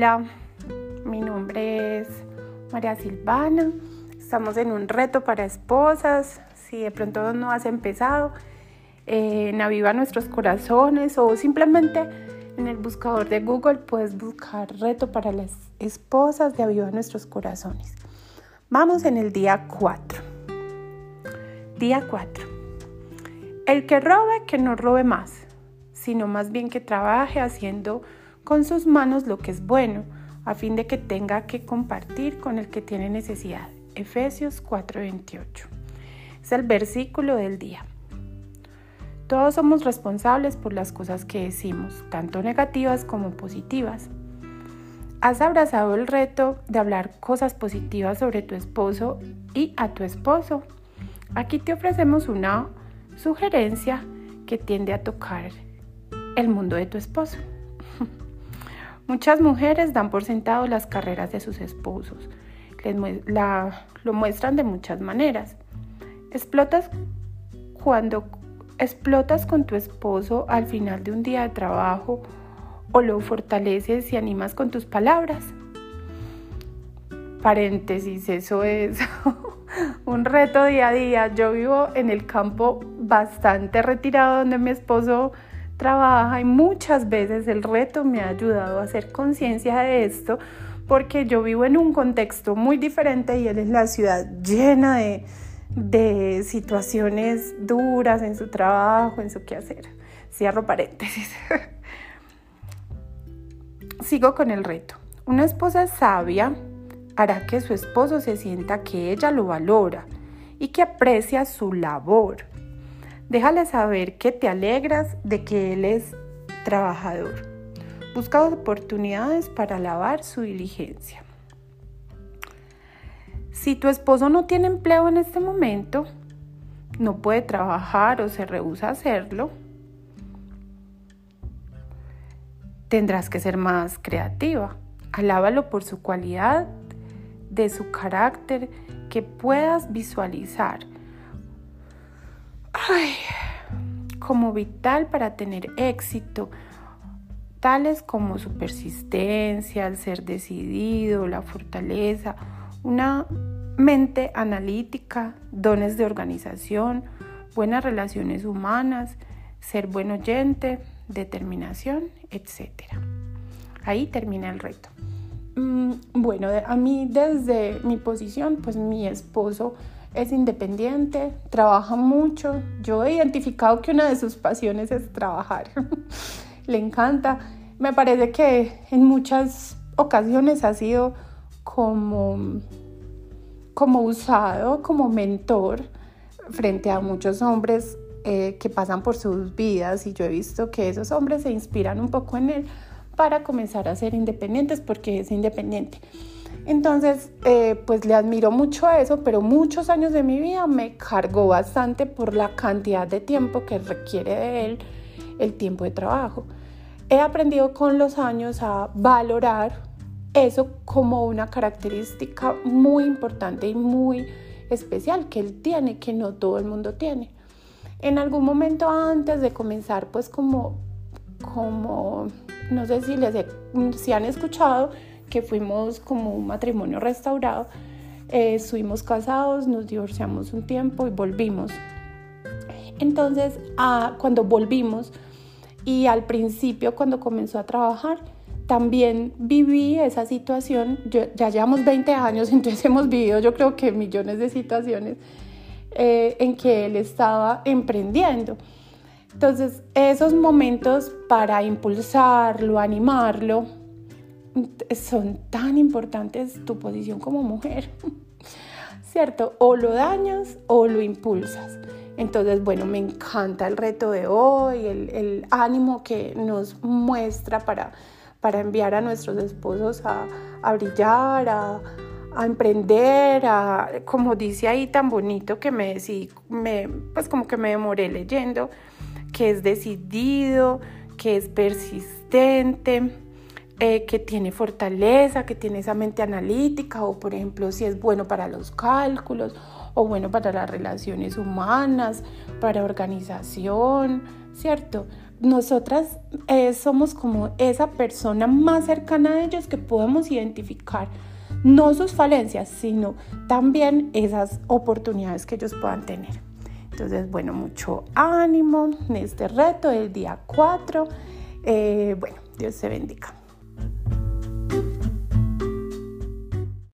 Hola, mi nombre es María Silvana. Estamos en un reto para esposas. Si de pronto no has empezado, eh, en Aviva Nuestros Corazones o simplemente en el buscador de Google puedes buscar reto para las esposas de Aviva Nuestros Corazones. Vamos en el día 4. Día 4. El que robe, que no robe más, sino más bien que trabaje haciendo con sus manos lo que es bueno, a fin de que tenga que compartir con el que tiene necesidad. Efesios 4:28. Es el versículo del día. Todos somos responsables por las cosas que decimos, tanto negativas como positivas. ¿Has abrazado el reto de hablar cosas positivas sobre tu esposo y a tu esposo? Aquí te ofrecemos una sugerencia que tiende a tocar el mundo de tu esposo. Muchas mujeres dan por sentado las carreras de sus esposos. lo muestran de muchas maneras. Explotas cuando explotas con tu esposo al final de un día de trabajo o lo fortaleces y animas con tus palabras. Paréntesis, eso es un reto día a día. Yo vivo en el campo bastante retirado donde mi esposo trabaja y muchas veces el reto me ha ayudado a hacer conciencia de esto porque yo vivo en un contexto muy diferente y él es la ciudad llena de, de situaciones duras en su trabajo, en su quehacer. Cierro paréntesis. Sigo con el reto. Una esposa sabia hará que su esposo se sienta que ella lo valora y que aprecia su labor Déjale saber que te alegras de que él es trabajador. Busca oportunidades para alabar su diligencia. Si tu esposo no tiene empleo en este momento, no puede trabajar o se rehúsa a hacerlo, tendrás que ser más creativa. Alábalo por su cualidad, de su carácter, que puedas visualizar como vital para tener éxito, tales como su persistencia, el ser decidido, la fortaleza, una mente analítica, dones de organización, buenas relaciones humanas, ser buen oyente, determinación, etc. Ahí termina el reto. Mm, bueno, a mí desde mi posición, pues mi esposo es independiente, trabaja mucho. Yo he identificado que una de sus pasiones es trabajar. Le encanta. Me parece que en muchas ocasiones ha sido como, como usado como mentor frente a muchos hombres eh, que pasan por sus vidas y yo he visto que esos hombres se inspiran un poco en él para comenzar a ser independientes porque es independiente. Entonces, eh, pues le admiro mucho a eso, pero muchos años de mi vida me cargó bastante por la cantidad de tiempo que requiere de él el tiempo de trabajo. He aprendido con los años a valorar eso como una característica muy importante y muy especial que él tiene, que no todo el mundo tiene. En algún momento antes de comenzar, pues como, como no sé si les si han escuchado, que fuimos como un matrimonio restaurado. Eh, estuvimos casados, nos divorciamos un tiempo y volvimos. Entonces, cuando volvimos y al principio cuando comenzó a trabajar, también viví esa situación. ya llevamos 20 años, entonces hemos vivido yo creo que millones de situaciones eh, en que él estaba emprendiendo. Entonces, esos momentos para impulsarlo, animarlo, son tan importantes tu posición como mujer, ¿cierto? O lo dañas o lo impulsas. Entonces, bueno, me encanta el reto de hoy, el, ánimo que nos muestra para, para enviar a nuestros esposos a, brillar, a, emprender, a, como dice ahí tan bonito que me me, pues como que me demoré leyendo, que es decidido, que es persistente, eh, que tiene fortaleza, que tiene esa mente analítica o por ejemplo si es bueno para los cálculos o bueno para las relaciones humanas, para organización, ¿cierto? nosotras eh, somos como esa persona más cercana a ellos que podemos identificar no sus falencias, sino también esas oportunidades que ellos puedan tener. Entonces, bueno, mucho ánimo en este reto del día 4. Eh, bueno, Dios se bendiga.